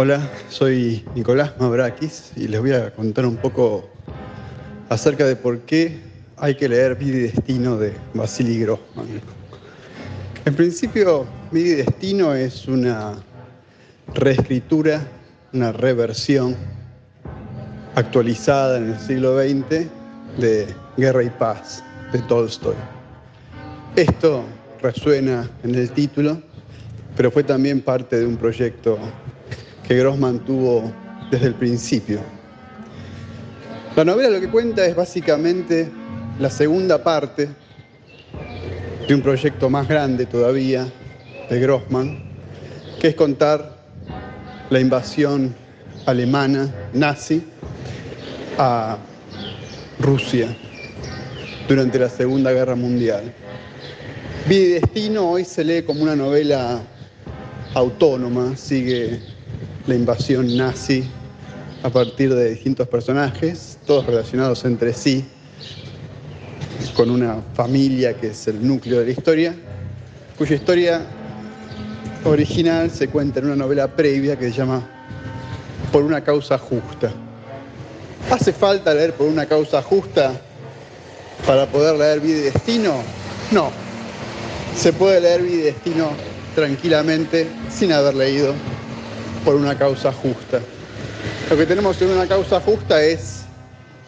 Hola, soy Nicolás Mavrakis y les voy a contar un poco acerca de por qué hay que leer Vida Destino de Vasily Grossman. En principio, Vida y Destino es una reescritura, una reversión actualizada en el siglo XX de Guerra y Paz de Tolstoy. Esto resuena en el título, pero fue también parte de un proyecto que Grossman tuvo desde el principio. La novela lo que cuenta es básicamente la segunda parte de un proyecto más grande todavía de Grossman, que es contar la invasión alemana nazi a Rusia durante la Segunda Guerra Mundial. Y Destino hoy se lee como una novela autónoma, sigue la invasión nazi a partir de distintos personajes, todos relacionados entre sí, con una familia que es el núcleo de la historia, cuya historia original se cuenta en una novela previa que se llama Por una causa justa. ¿Hace falta leer por una causa justa para poder leer Vida Destino? No. Se puede leer Vida Destino tranquilamente sin haber leído por una causa justa. Lo que tenemos en una causa justa es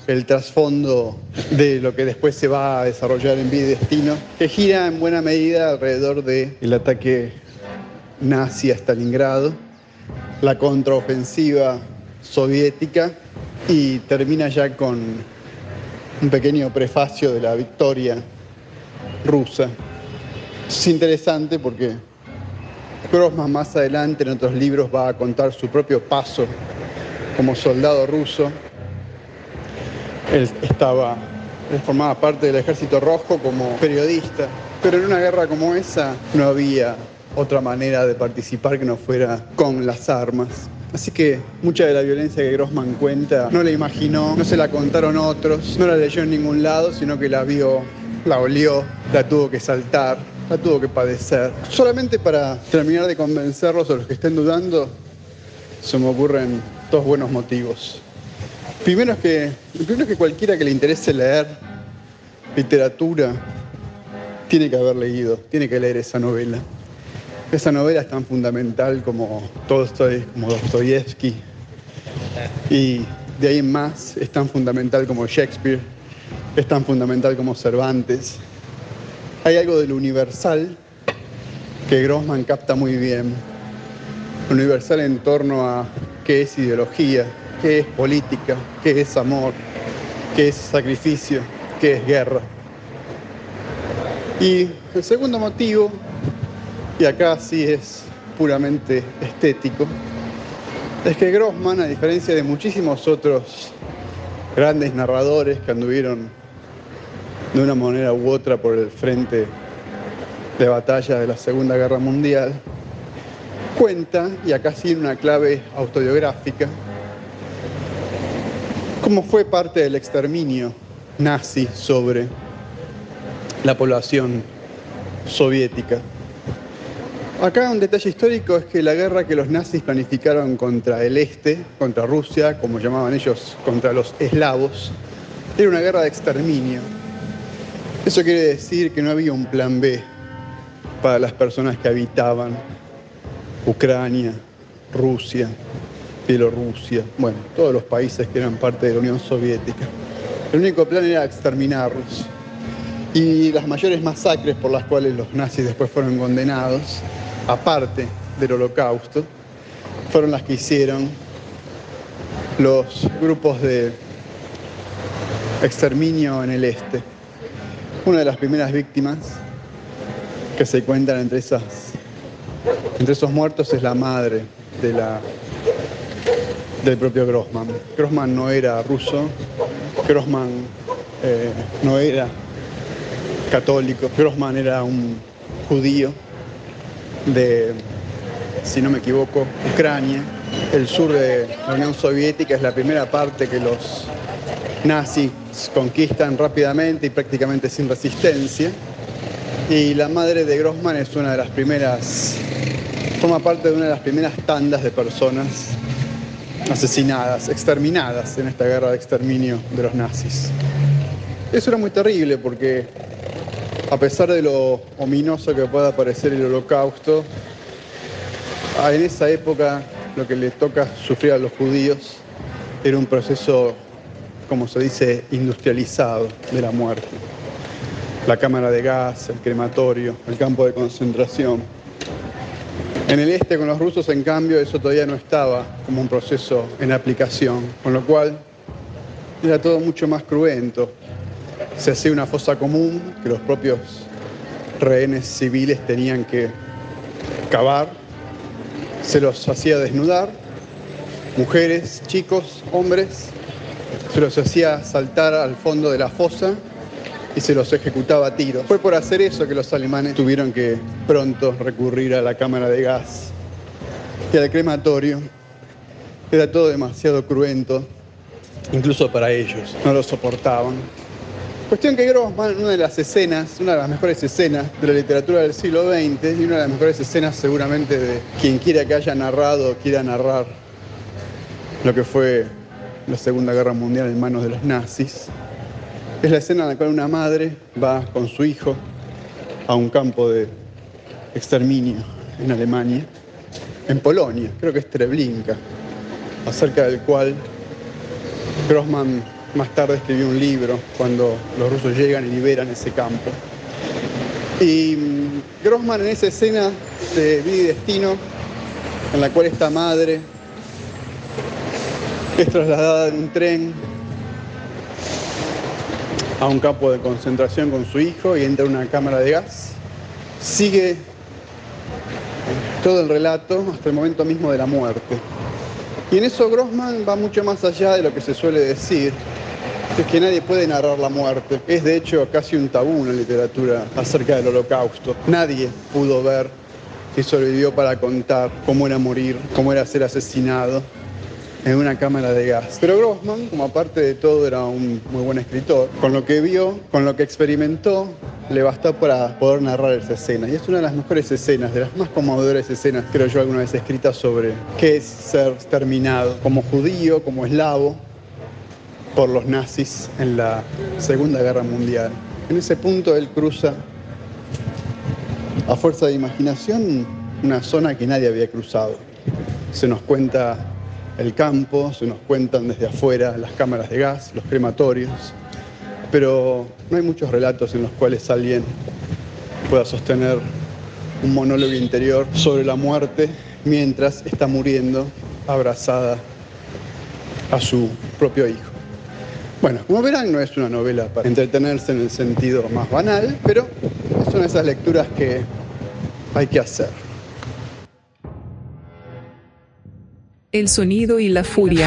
el trasfondo de lo que después se va a desarrollar en Vida y Destino, que gira en buena medida alrededor del ataque nazi a Stalingrado, la contraofensiva soviética y termina ya con un pequeño prefacio de la victoria rusa. Es interesante porque Grossman más adelante en otros libros va a contar su propio paso como soldado ruso. Él estaba, él formaba parte del ejército rojo como periodista, pero en una guerra como esa no había otra manera de participar que no fuera con las armas. Así que mucha de la violencia que Grossman cuenta no la imaginó, no se la contaron otros, no la leyó en ningún lado, sino que la vio, la olió, la tuvo que saltar la tuvo que padecer. Solamente para terminar de convencerlos a los que estén dudando, se me ocurren dos buenos motivos. Primero es que, primero es que cualquiera que le interese leer literatura tiene que haber leído, tiene que leer esa novela. Esa novela es tan fundamental como Tolstoy, como Dostoyevsky. Y de ahí en más es tan fundamental como Shakespeare, es tan fundamental como Cervantes, hay algo de lo universal que Grossman capta muy bien. Universal en torno a qué es ideología, qué es política, qué es amor, qué es sacrificio, qué es guerra. Y el segundo motivo, y acá sí es puramente estético, es que Grossman, a diferencia de muchísimos otros grandes narradores que anduvieron de una manera u otra por el frente de batalla de la Segunda Guerra Mundial, cuenta, y acá sí una clave autobiográfica, cómo fue parte del exterminio nazi sobre la población soviética. Acá un detalle histórico es que la guerra que los nazis planificaron contra el este, contra Rusia, como llamaban ellos, contra los eslavos, era una guerra de exterminio eso quiere decir que no había un plan B para las personas que habitaban Ucrania, Rusia, Bielorrusia, bueno, todos los países que eran parte de la Unión Soviética. El único plan era exterminarlos. Y las mayores masacres por las cuales los nazis después fueron condenados, aparte del holocausto, fueron las que hicieron los grupos de exterminio en el este. Una de las primeras víctimas que se cuentan entre, esas, entre esos muertos es la madre del propio Grossman. Grossman no era ruso, Grossman eh, no era católico, Grossman era un judío de, si no me equivoco, Ucrania. El sur de la Unión Soviética es la primera parte que los nazis conquistan rápidamente y prácticamente sin resistencia. Y la madre de Grossman es una de las primeras, forma parte de una de las primeras tandas de personas asesinadas, exterminadas en esta guerra de exterminio de los nazis. Eso era muy terrible porque a pesar de lo ominoso que pueda parecer el holocausto, en esa época lo que le toca sufrir a los judíos era un proceso, como se dice, industrializado de la muerte. La cámara de gas, el crematorio, el campo de concentración. En el este con los rusos, en cambio, eso todavía no estaba como un proceso en aplicación, con lo cual era todo mucho más cruento. Se hacía una fosa común que los propios rehenes civiles tenían que cavar, se los hacía desnudar, mujeres, chicos, hombres, se los hacía saltar al fondo de la fosa y se los ejecutaba a tiros. Fue por hacer eso que los alemanes tuvieron que pronto recurrir a la cámara de gas y al crematorio. Era todo demasiado cruento, incluso para ellos, no lo soportaban. Cuestión que Grossman, una de las escenas, una de las mejores escenas de la literatura del siglo XX y una de las mejores escenas seguramente de quien quiera que haya narrado o quiera narrar lo que fue la Segunda Guerra Mundial en manos de los nazis, es la escena en la cual una madre va con su hijo a un campo de exterminio en Alemania, en Polonia, creo que es Treblinka, acerca del cual Grossman más tarde escribió un libro cuando los rusos llegan y liberan ese campo. Y mm, Grossman en esa escena de vida y destino, en la cual esta madre es trasladada en un tren a un campo de concentración con su hijo y entra a una cámara de gas. Sigue todo el relato hasta el momento mismo de la muerte. Y en eso Grossman va mucho más allá de lo que se suele decir, es que nadie puede narrar la muerte. Es de hecho casi un tabú en la literatura acerca del holocausto. Nadie pudo ver que sobrevivió para contar cómo era morir, cómo era ser asesinado en una cámara de gas. Pero Grossman, como aparte de todo, era un muy buen escritor. Con lo que vio, con lo que experimentó, le bastó para poder narrar esa escena. Y es una de las mejores escenas, de las más conmovedoras escenas, creo yo, alguna vez escritas sobre qué es ser exterminado como judío, como eslavo, por los nazis en la Segunda Guerra Mundial. En ese punto él cruza, a fuerza de imaginación, una zona que nadie había cruzado. Se nos cuenta el campo, se nos cuentan desde afuera las cámaras de gas, los crematorios, pero no hay muchos relatos en los cuales alguien pueda sostener un monólogo interior sobre la muerte mientras está muriendo abrazada a su propio hijo. Bueno, como verán, no es una novela para entretenerse en el sentido más banal, pero son esas lecturas que hay que hacer. El sonido y la furia.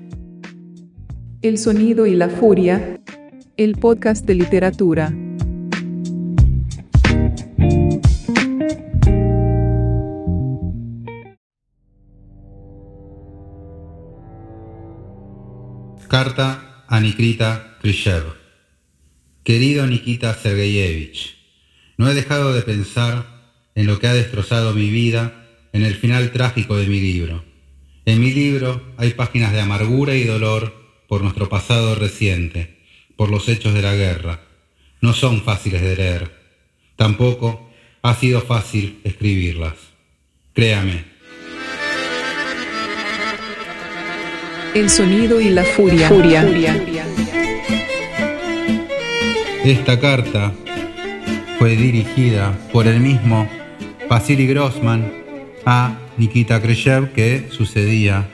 El sonido y la furia, el podcast de literatura. Carta a Nikita Khrushchev. Querido Nikita Sergeyevich, no he dejado de pensar en lo que ha destrozado mi vida en el final trágico de mi libro. En mi libro hay páginas de amargura y dolor por nuestro pasado reciente, por los hechos de la guerra. No son fáciles de leer. Tampoco ha sido fácil escribirlas. Créame, El sonido y la furia. Esta carta fue dirigida por el mismo Vasily Grossman a Nikita Khrushchev que sucedía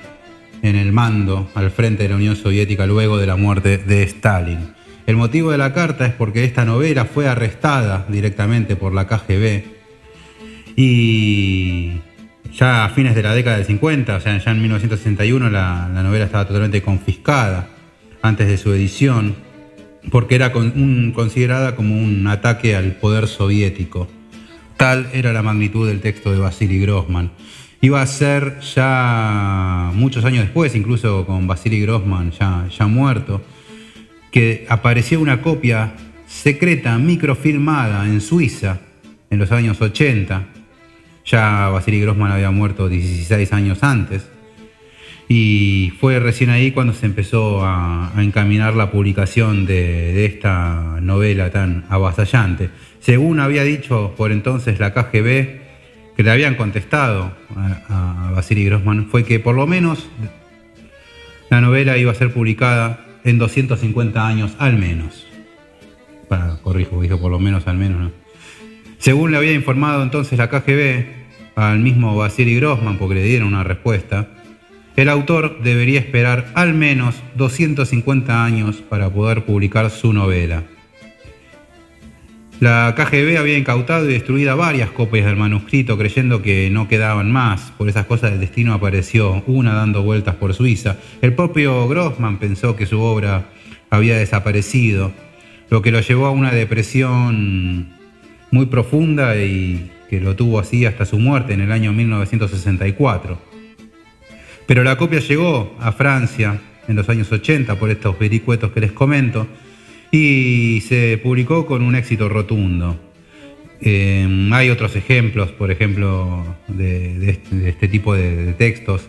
en el mando al frente de la Unión Soviética luego de la muerte de Stalin. El motivo de la carta es porque esta novela fue arrestada directamente por la KGB y ya a fines de la década del 50, o sea, ya en 1961 la, novela estaba totalmente confiscada antes de su edición, porque era considerada como un ataque al poder soviético. Tal era la magnitud del texto de Vasily Grossman. Iba a ser ya muchos años después, incluso con Vasily Grossman ya, ya muerto, que apareció una copia secreta, microfilmada en Suiza en los años 80, ya Vasily Grossman había muerto 16 años antes. Y fue recién ahí cuando se empezó a, encaminar la publicación de, esta novela tan avasallante. Según había dicho por entonces la KGB, que le habían contestado a, a Vasily Grossman, fue que por lo menos la novela iba a ser publicada en 250 años al menos. Para, corrijo, dije por lo menos al menos, ¿no? Según le había informado entonces la KGB, al mismo Vasily Grossman porque le dieron una respuesta, el autor debería esperar al menos 250 años para poder publicar su novela. La KGB había incautado y destruido varias copias del manuscrito creyendo que no quedaban más. Por esas cosas del destino apareció una dando vueltas por Suiza. El propio Grossman pensó que su obra había desaparecido, lo que lo llevó a una depresión muy profunda y que lo tuvo así hasta su muerte en el año 1964. Pero la copia llegó a Francia en los años 80 por estos vericuetos que les comento y se publicó con un éxito rotundo. Eh, hay otros ejemplos, por ejemplo, de, este, este, tipo de, textos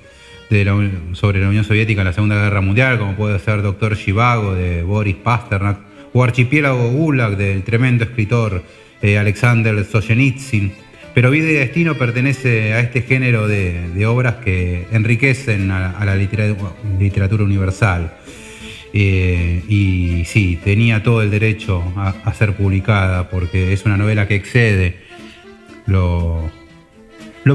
sobre la Unión Soviética en la Segunda Guerra Mundial, como puede ser Doctor Shivago de Boris Pasternak o Archipiélago Gulag del tremendo escritor eh, Alexander Solzhenitsyn pero Vida y Destino pertenece a este género de, obras que enriquecen a, la literatura, universal. Eh, y sí, tenía todo el derecho a, ser publicada porque es una novela que excede lo,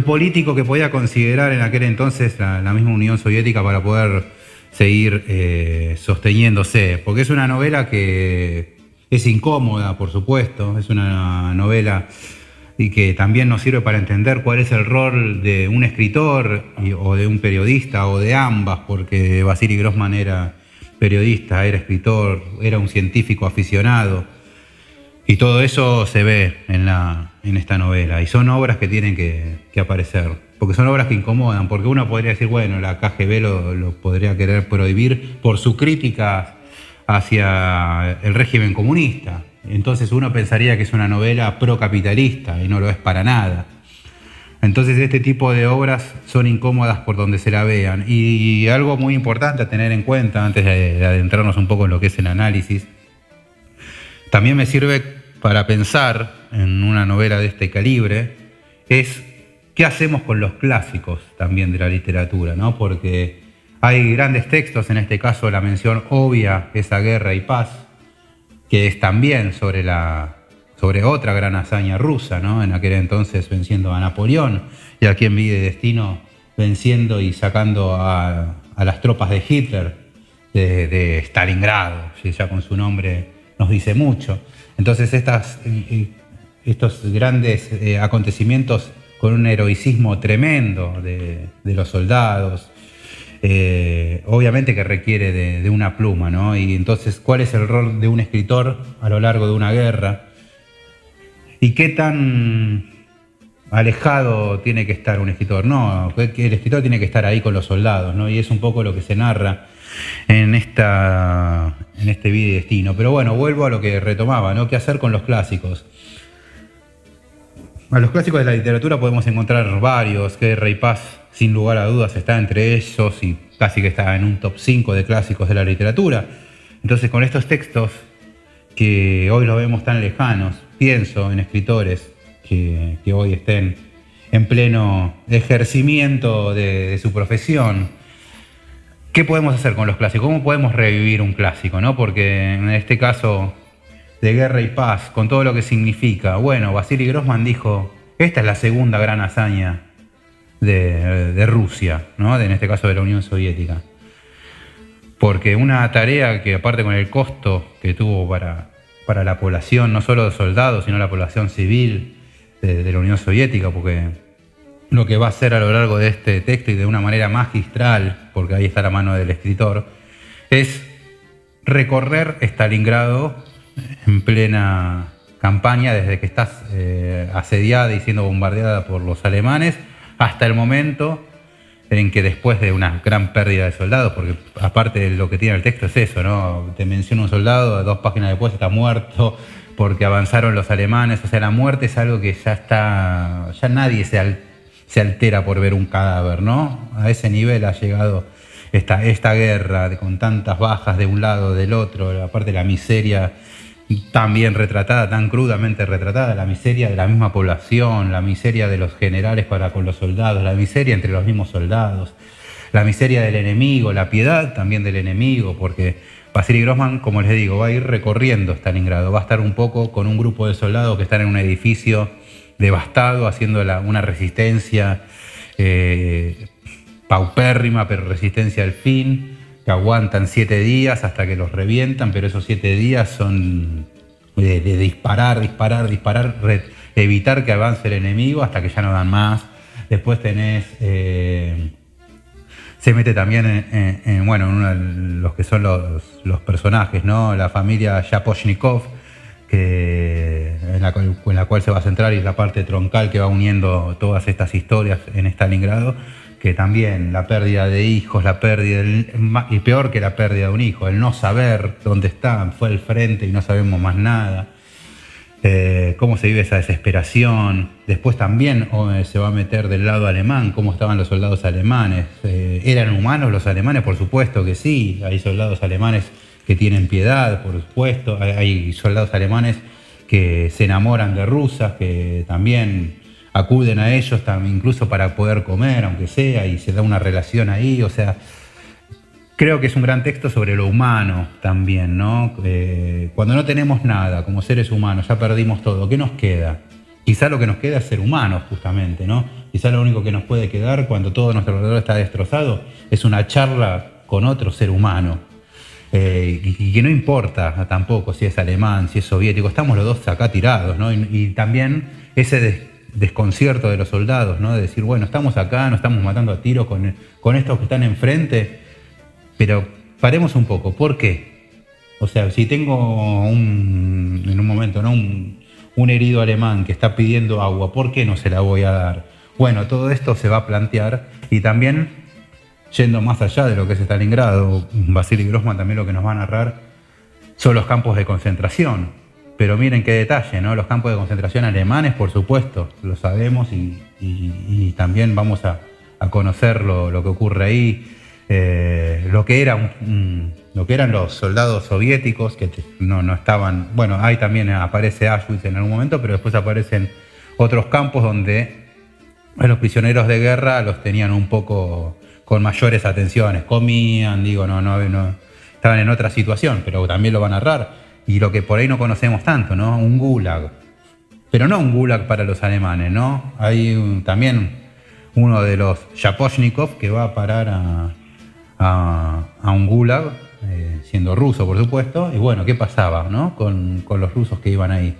político que podía considerar en aquel entonces la, misma Unión Soviética para poder seguir eh, sosteniéndose. Porque es una novela que es incómoda, por supuesto, es una novela y que también nos sirve para entender cuál es el rol de un escritor o de un periodista o de ambas, porque Vasily Grossman era periodista, era escritor, era un científico aficionado. Y todo eso se ve en, la, en esta novela. Y son obras que tienen que, aparecer. Porque son obras que incomodan. Porque uno podría decir, bueno, la KGB lo, podría querer prohibir por su crítica hacia el régimen comunista. Entonces uno pensaría que es una novela procapitalista y no lo es para nada. Entonces este tipo de obras son incómodas por donde se la vean. Y algo muy importante a tener en cuenta antes de adentrarnos un poco en lo que es el análisis, también me sirve para pensar en una novela de este calibre, es qué hacemos con los clásicos también de la literatura, ¿no? Porque hay grandes textos, en este caso la mención obvia, esa guerra y paz, que es también sobre, la, sobre otra gran hazaña rusa, ¿no? en aquel entonces venciendo a Napoleón y aquí en Vida y Destino venciendo y sacando a, las tropas de Hitler de, Stalingrado, ya con su nombre nos dice mucho. Entonces estas, estos grandes eh, acontecimientos con un heroicismo tremendo de, los soldados, eh, obviamente que requiere de, una pluma, ¿no? Y entonces, ¿cuál es el rol de un escritor a lo largo de una guerra? ¿Y qué tan alejado tiene que estar un escritor? No, el escritor tiene que estar ahí con los soldados, ¿no? Y es un poco lo que se narra en, esta, en este video destino. Pero bueno, vuelvo a lo que retomaba, ¿no? ¿Qué hacer con los clásicos? A los clásicos de la literatura podemos encontrar varios, que Rey Paz, sin lugar a dudas, está entre ellos y casi que está en un top 5 de clásicos de la literatura. Entonces, con estos textos que hoy los vemos tan lejanos, pienso en escritores que, hoy estén en pleno ejercimiento de su profesión, ¿Qué podemos hacer con los clásicos? ¿Cómo podemos revivir un clásico? ¿no? Porque en este caso de guerra y paz, con todo lo que significa, bueno, Vasily Grossman dijo, esta es la segunda gran hazaña de, Rusia, ¿no? en este caso de la Unión Soviética. Porque una tarea que aparte con el costo que tuvo para, para la población, no solo de soldados, sino la población civil de la Unión Soviética, porque lo que va a hacer a lo largo de este texto y de una manera magistral, porque ahí está la mano del escritor, es recorrer Stalingrado en plena campaña, desde que estás eh, asediada y siendo bombardeada por los alemanes, hasta el momento en que después de una gran pérdida de soldados, porque aparte de lo que tiene el texto es eso, ¿no? Te menciona un soldado, dos páginas después está muerto porque avanzaron los alemanes, o sea, la muerte es algo que ya está, ya nadie se se altera por ver un cadáver, ¿no? A ese nivel ha llegado esta, esta guerra con tantas bajas de un lado, del otro, aparte de la miseria tan bien retratada, tan crudamente retratada, la miseria de la misma población, la miseria de los generales para con los soldados, la miseria entre los mismos soldados, la miseria del enemigo, la piedad también del enemigo, porque Vasily Grossman, como les digo, va a ir recorriendo Stalingrado, va a estar un poco con un grupo de soldados que están en un edificio devastado, haciendo una resistencia eh, paupérrima, pero resistencia al fin, que aguantan siete días hasta que los revientan, pero esos siete días son de, disparar, disparar, disparar, evitar que avance el enemigo hasta que ya no dan más. Después tenés... Eh, se mete también en, bueno, en los que son los, los, personajes, ¿no? La familia Yaposhnikov, en, la, cual se va a centrar y la parte troncal que va uniendo todas estas historias en Stalingrado, que también la pérdida de hijos, la pérdida, y peor que la pérdida de un hijo, el no saber dónde están, fue el frente y no sabemos más nada, eh, cómo se vive esa desesperación, después también se va a meter del lado alemán, cómo estaban los soldados alemanes, eh, ¿eran humanos los alemanes? Por supuesto que sí, hay soldados alemanes que tienen piedad, por supuesto. Hay soldados alemanes que se enamoran de rusas, que también acuden a ellos incluso para poder comer, aunque sea, y se da una relación ahí. O sea, creo que es un gran texto sobre lo humano también, ¿no? Eh, cuando no tenemos nada como seres humanos, ya perdimos todo, ¿qué nos queda? Quizá lo que nos queda es ser humanos, justamente, ¿no? Quizá lo único que nos puede quedar cuando todo nuestro alrededor está destrozado es una charla con otro ser humano, eh, y, que no importa tampoco si es alemán, si es soviético, estamos los dos acá tirados, ¿no? Y, también ese desconcierto de los soldados, ¿no? De decir, bueno, estamos acá, nos estamos matando a tiros con, con estos que están enfrente, pero paremos un poco, ¿por qué? O sea, si tengo un, en un momento, ¿no? Un, un herido alemán que está pidiendo agua, ¿por qué no se la voy a dar? Bueno, todo esto se va a plantear y también yendo más allá de lo que es Stalingrado, Vasily Grossman también lo que nos va a narrar son los campos de concentración. Pero miren qué detalle, ¿no? Los campos de concentración alemanes, por supuesto, lo sabemos y, también vamos a, conocer lo, que ocurre ahí. Eh, lo, que era lo que eran los soldados soviéticos que no, estaban. Bueno, ahí también aparece Auschwitz en algún momento, pero después aparecen otros campos donde los prisioneros de guerra los tenían un poco con mayores atenciones, comían, digo, no, no, no, estaban en otra situación, pero también lo van a narrar. Y lo que por ahí no conocemos tanto, ¿no? Un gulag. Pero no un gulag para los alemanes, ¿no? Hay también uno de los Yaposhnikov que va a parar a, un gulag, eh, siendo ruso, por supuesto. Y bueno, ¿qué pasaba, ¿no? Con, con los rusos que iban ahí.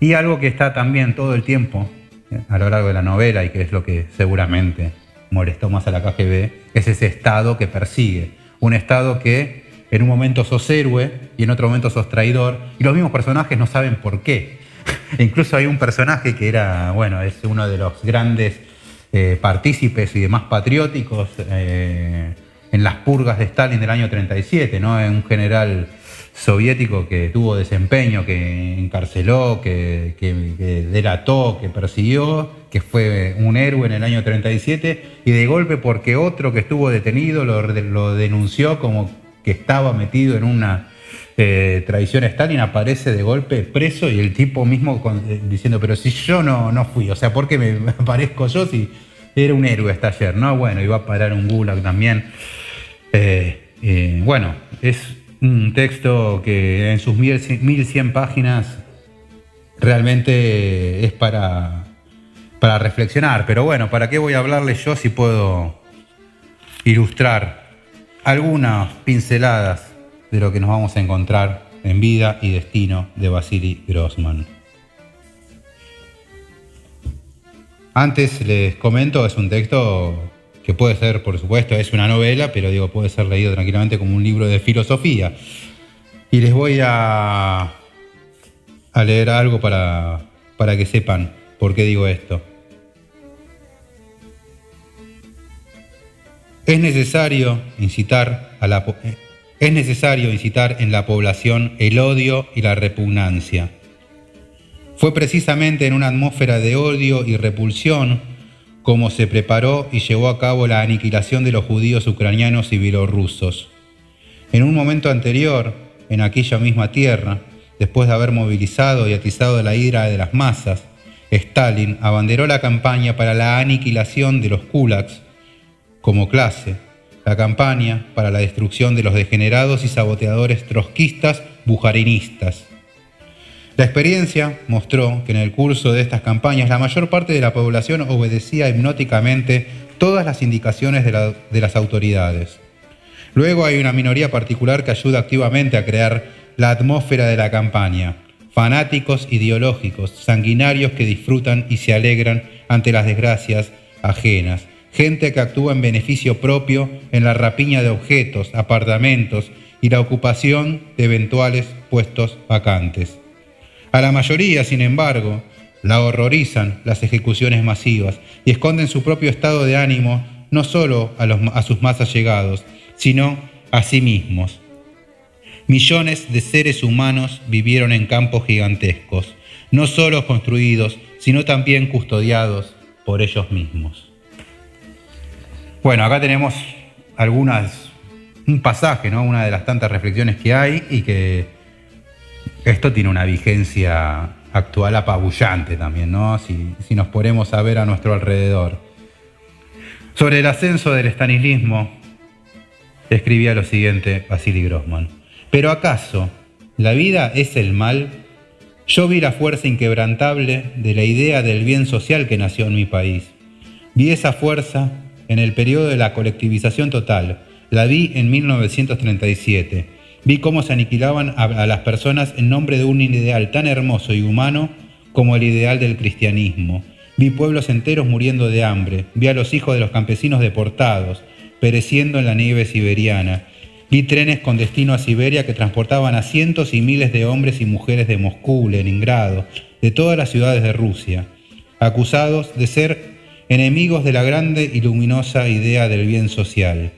Y algo que está también todo el tiempo eh, a lo largo de la novela y que es lo que seguramente molestó más a la KGB, es ese Estado que persigue. Un Estado que en un momento sos héroe y en otro momento sos traidor, y los mismos personajes no saben por qué. Incluso hay un personaje que era, bueno, es uno de los grandes eh, partícipes y demás patrióticos eh, en las purgas de Stalin del año 37, ¿no? Un general soviético que tuvo desempeño, que encarceló, que, delató, que persiguió, que fue un héroe en el año 37, y de golpe porque otro que estuvo detenido lo denunció como que estaba metido en una eh, traición Stalin, aparece de golpe preso y el tipo mismo eh, diciendo, pero si yo no, no fui, o sea, ¿por qué me aparezco yo si era un héroe hasta ayer? No, bueno, iba a parar un gulag también. Eh, bueno, es un texto que en sus 1100 páginas realmente es para, para reflexionar. Pero bueno, ¿para qué voy a hablarle yo si puedo ilustrar algunas pinceladas de lo que nos vamos a encontrar en vida y destino de Vasily Grossman? Antes les comento, es un texto que puede ser, por supuesto, es una novela, pero digo, puede ser leído tranquilamente como un libro de filosofía. Y les voy a, a leer algo para, para que sepan por qué digo esto. Es necesario incitar a la es necesario incitar en la población el odio y la repugnancia. Fue precisamente en una atmósfera de odio y repulsión cómo se preparó y llevó a cabo la aniquilación de los judíos ucranianos y bielorrusos. En un momento anterior, en aquella misma tierra, después de haber movilizado y atizado la ira de las masas, Stalin abanderó la campaña para la aniquilación de los kulaks como clase, la campaña para la destrucción de los degenerados y saboteadores trotskistas bujarinistas, la experiencia mostró que en el curso de estas campañas la mayor parte de la población obedecía hipnóticamente todas las indicaciones de, las autoridades. Luego hay una minoría particular que ayuda activamente a crear la atmósfera de la campaña, fanáticos ideológicos, sanguinarios que disfrutan y se alegran ante las desgracias ajenas, gente que actúa en beneficio propio en la rapiña de objetos, apartamentos y la ocupación de eventuales puestos vacantes. A la mayoría, sin embargo, la horrorizan las ejecuciones masivas y esconden su propio estado de ánimo no solo a, sus más allegados, sino a sí mismos. Millones de seres humanos vivieron en campos gigantescos, no solo construidos, sino también custodiados por ellos mismos. Bueno, acá tenemos algunas, un pasaje, ¿no? una de las tantas reflexiones que hay y que esto tiene una vigencia actual apabullante también, ¿no? Si, nos ponemos a ver a nuestro alrededor. Sobre el ascenso del estanilismo, escribía lo siguiente Vasily Grossman. Pero acaso, ¿la vida es el mal? Yo vi la fuerza inquebrantable de la idea del bien social que nació en mi país. Vi esa fuerza en el periodo de la colectivización total. La vi en 1937 Vi cómo se aniquilaban a, las personas en nombre de un ideal tan hermoso y humano como el ideal del cristianismo. Vi pueblos enteros muriendo de hambre. Vi a los hijos de los campesinos deportados, pereciendo en la nieve siberiana. Vi trenes con destino a Siberia que transportaban a cientos y miles de hombres y mujeres de Moscú, Leningrado, de todas las ciudades de Rusia, acusados de ser enemigos de la grande y luminosa idea del bien social.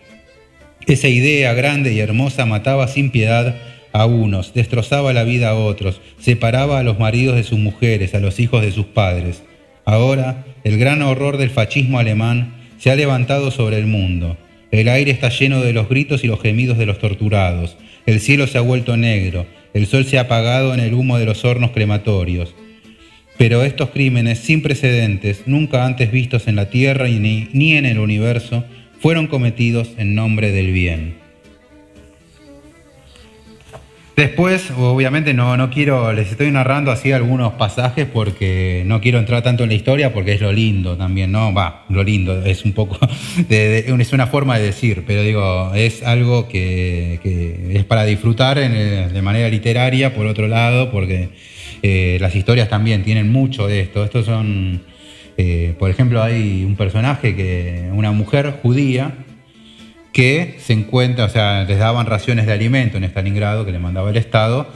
Esa idea grande y hermosa mataba sin piedad a unos, destrozaba la vida a otros, separaba a los maridos de sus mujeres, a los hijos de sus padres. Ahora, el gran horror del fascismo alemán se ha levantado sobre el mundo. El aire está lleno de los gritos y los gemidos de los torturados. El cielo se ha vuelto negro. El sol se ha apagado en el humo de los hornos crematorios. Pero estos crímenes sin precedentes, nunca antes vistos en la tierra ni, ni en el universo, fueron cometidos en nombre del bien. Después, obviamente no, no quiero, les estoy narrando así algunos pasajes porque no quiero entrar tanto en la historia porque es lo lindo también, ¿no? Va, lo lindo, es un poco, es una forma de decir, pero digo, es algo que, es para disfrutar de manera literaria, por otro lado, porque eh, las historias también tienen mucho de esto. Estos son Eh, por ejemplo, hay un personaje que, una mujer judía, que se encuentra, o sea, les daban raciones de alimento en Stalingrado que le mandaba el Estado,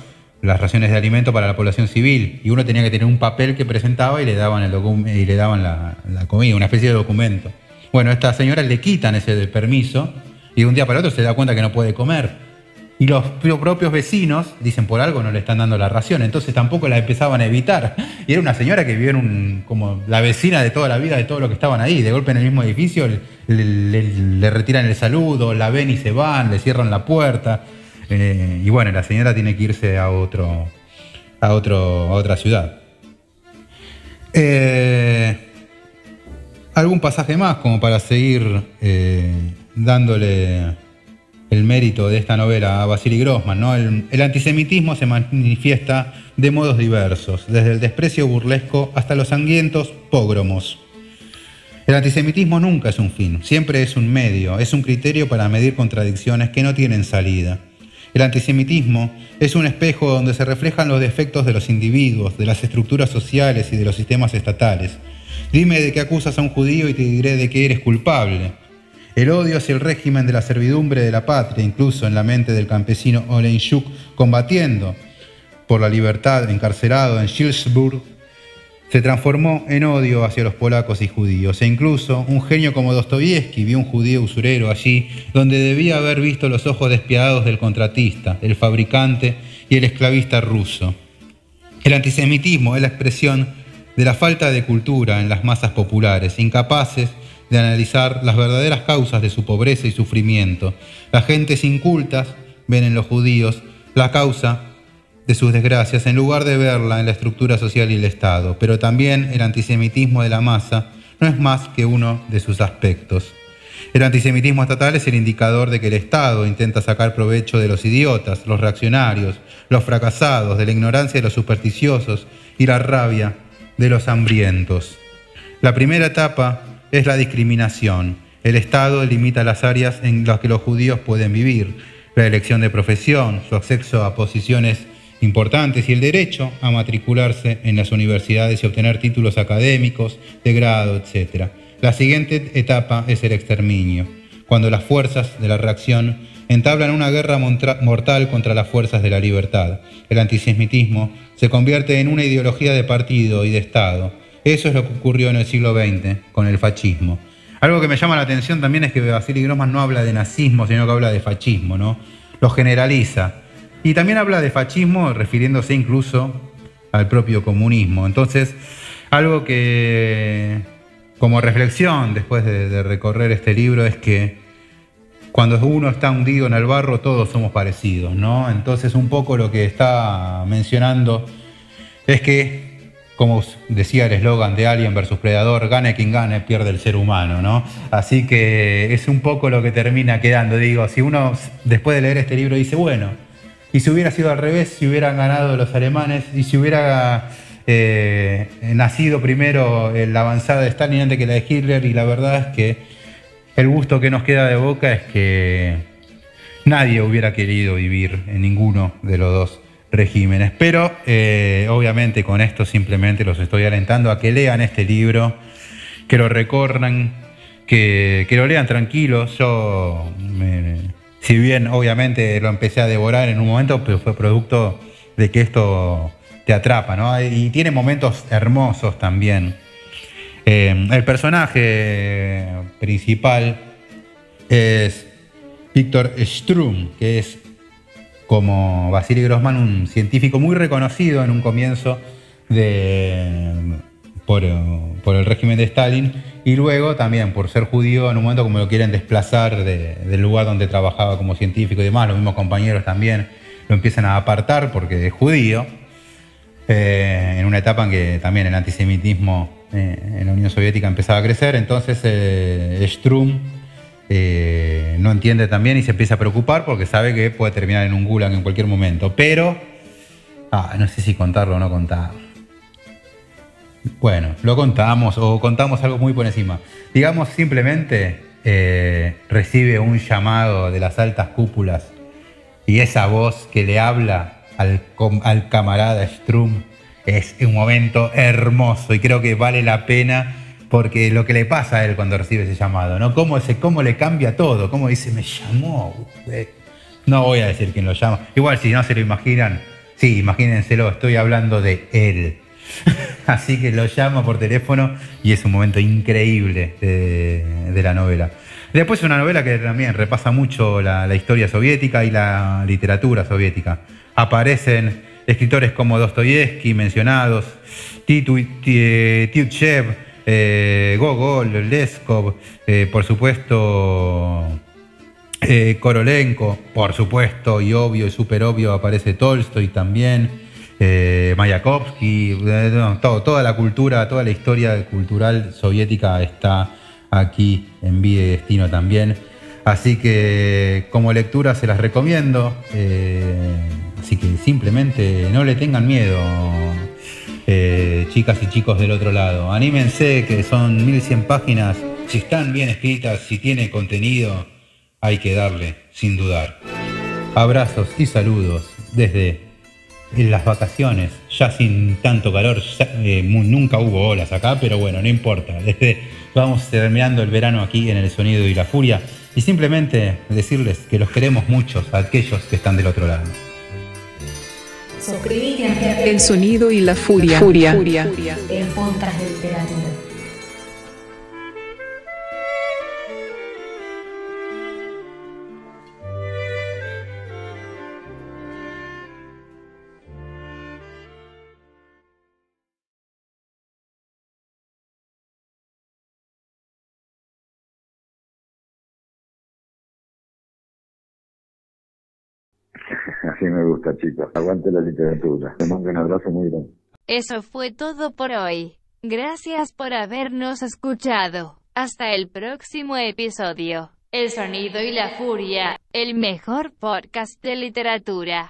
las raciones de alimento para la población civil, y uno tenía que tener un papel que presentaba y le daban, el y le daban la, comida, una especie de documento. Bueno, a esta señora le quitan ese permiso y de un día para otro se da cuenta que no puede comer. Y los propios vecinos dicen por algo no le están dando la ración, entonces tampoco la empezaban a evitar. Y era una señora que vivía en un, como la vecina de toda la vida de todo lo que estaban ahí. De golpe en el mismo edificio le, retiran el saludo, la ven y se van, le cierran la puerta. Eh, y bueno, la señora tiene que irse a otro, a otro, a otra ciudad. Eh, algún pasaje más como para seguir eh, dándole el mérito de esta novela a Vasily Grossman. ¿no? El, antisemitismo se manifiesta de modos diversos, desde el desprecio burlesco hasta los sangrientos pógromos. El antisemitismo nunca es un fin, siempre es un medio, es un criterio para medir contradicciones que no tienen salida. El antisemitismo es un espejo donde se reflejan los defectos de los individuos, de las estructuras sociales y de los sistemas estatales. Dime de qué acusas a un judío y te diré de qué eres culpable. El odio hacia el régimen de la servidumbre de la patria, incluso en la mente del campesino Olenchuk, combatiendo por la libertad encarcelado en Schilsburg, se transformó en odio hacia los polacos y judíos. E incluso un genio como Dostoyevsky vio un judío usurero allí, donde debía haber visto los ojos despiadados del contratista, el fabricante y el esclavista ruso. El antisemitismo es la expresión de la falta de cultura en las masas populares, incapaces de analizar las verdaderas causas de su pobreza y sufrimiento. Las gentes incultas ven en los judíos la causa de sus desgracias en lugar de verla en la estructura social y el Estado. Pero también el antisemitismo de la masa no es más que uno de sus aspectos. El antisemitismo estatal es el indicador de que el Estado intenta sacar provecho de los idiotas, los reaccionarios, los fracasados, de la ignorancia de los supersticiosos y la rabia de los hambrientos. La primera etapa es la discriminación. El Estado limita las áreas en las que los judíos pueden vivir, la elección de profesión, su acceso a posiciones importantes y el derecho a matricularse en las universidades y obtener títulos académicos, de grado, etc. La siguiente etapa es el exterminio, cuando las fuerzas de la reacción entablan una guerra mortal contra las fuerzas de la libertad. El antisemitismo se convierte en una ideología de partido y de Estado, eso es lo que ocurrió en el siglo XX con el fascismo. Algo que me llama la atención también es que Vasily Grossman no habla de nazismo, sino que habla de fascismo, ¿no? Lo generaliza. Y también habla de fascismo refiriéndose incluso al propio comunismo. Entonces, algo que como reflexión después de, de recorrer este libro es que cuando uno está hundido en el barro todos somos parecidos, ¿no? Entonces un poco lo que está mencionando es que como decía el eslogan de Alien versus Predador, gane quien gane, pierde el ser humano, ¿no? Así que es un poco lo que termina quedando. Digo, si uno después de leer este libro dice, bueno, y si hubiera sido al revés, si hubieran ganado los alemanes, y si hubiera eh, nacido primero la avanzada de Stalin antes que la de Hitler, y la verdad es que el gusto que nos queda de boca es que nadie hubiera querido vivir en ninguno de los dos regímenes. Pero eh, obviamente con esto simplemente los estoy alentando a que lean este libro, que lo recorran, que, lo lean tranquilos. Yo, si bien obviamente lo empecé a devorar en un momento, pero fue producto de que esto te atrapa, ¿no? Y tiene momentos hermosos también. Eh, el personaje principal es Víctor Strum, que es como Vasily Grossman, un científico muy reconocido en un comienzo por, el régimen de Stalin y luego también por ser judío en un momento como lo quieren desplazar del lugar donde trabajaba como científico y demás, los mismos compañeros también lo empiezan a apartar porque es judío, eh, en una etapa en que también el antisemitismo eh, en la Unión Soviética empezaba a crecer, entonces eh, Strum eh, no entiende también y se empieza a preocupar porque sabe que puede terminar en un gulag en cualquier momento. Pero, ah, no sé si contarlo o no contarlo. Bueno, lo contamos o contamos algo muy por encima. Digamos simplemente eh, recibe un llamado de las altas cúpulas y esa voz que le habla al, al camarada Strum es un momento hermoso y creo que vale la pena porque lo que le pasa a él cuando recibe ese llamado, ¿no? Cómo, ese, cómo le cambia todo, cómo dice, me llamó. No voy a decir quién lo llama. Igual si no se lo imaginan, sí, imagínenselo, estoy hablando de él. Así que lo llamo por teléfono y es un momento increíble de, la novela. Después es una novela que también repasa mucho la, historia soviética y la literatura soviética. Aparecen escritores como Dostoyevsky mencionados, Tiutchev, eh, Gogol, Leskov, eh, por supuesto eh, Korolenko, por supuesto, y obvio y súper obvio aparece Tolstoy también, Mayakovsky, toda la cultura, toda la historia cultural soviética está aquí en Vida y Destino también. Así que como lectura se las recomiendo. así que simplemente no le tengan miedo eh, chicas y chicos del otro lado. Anímense que son 1100 páginas. Si están bien escritas, si tiene contenido, hay que darle, sin dudar. Abrazos y saludos desde las vacaciones, ya sin tanto calor, eh, nunca hubo olas acá, pero bueno, no importa. Desde, vamos terminando el verano aquí en el sonido y la furia y simplemente decirles que los queremos mucho a aquellos que están del otro lado. El sonido y la furia. furia. furia. El podcast de literatura. Me gusta, chicos. Aguante la literatura. Te mando un abrazo muy grande. Eso fue todo por hoy. Gracias por habernos escuchado. Hasta el próximo episodio. El sonido y la furia, el mejor podcast de literatura.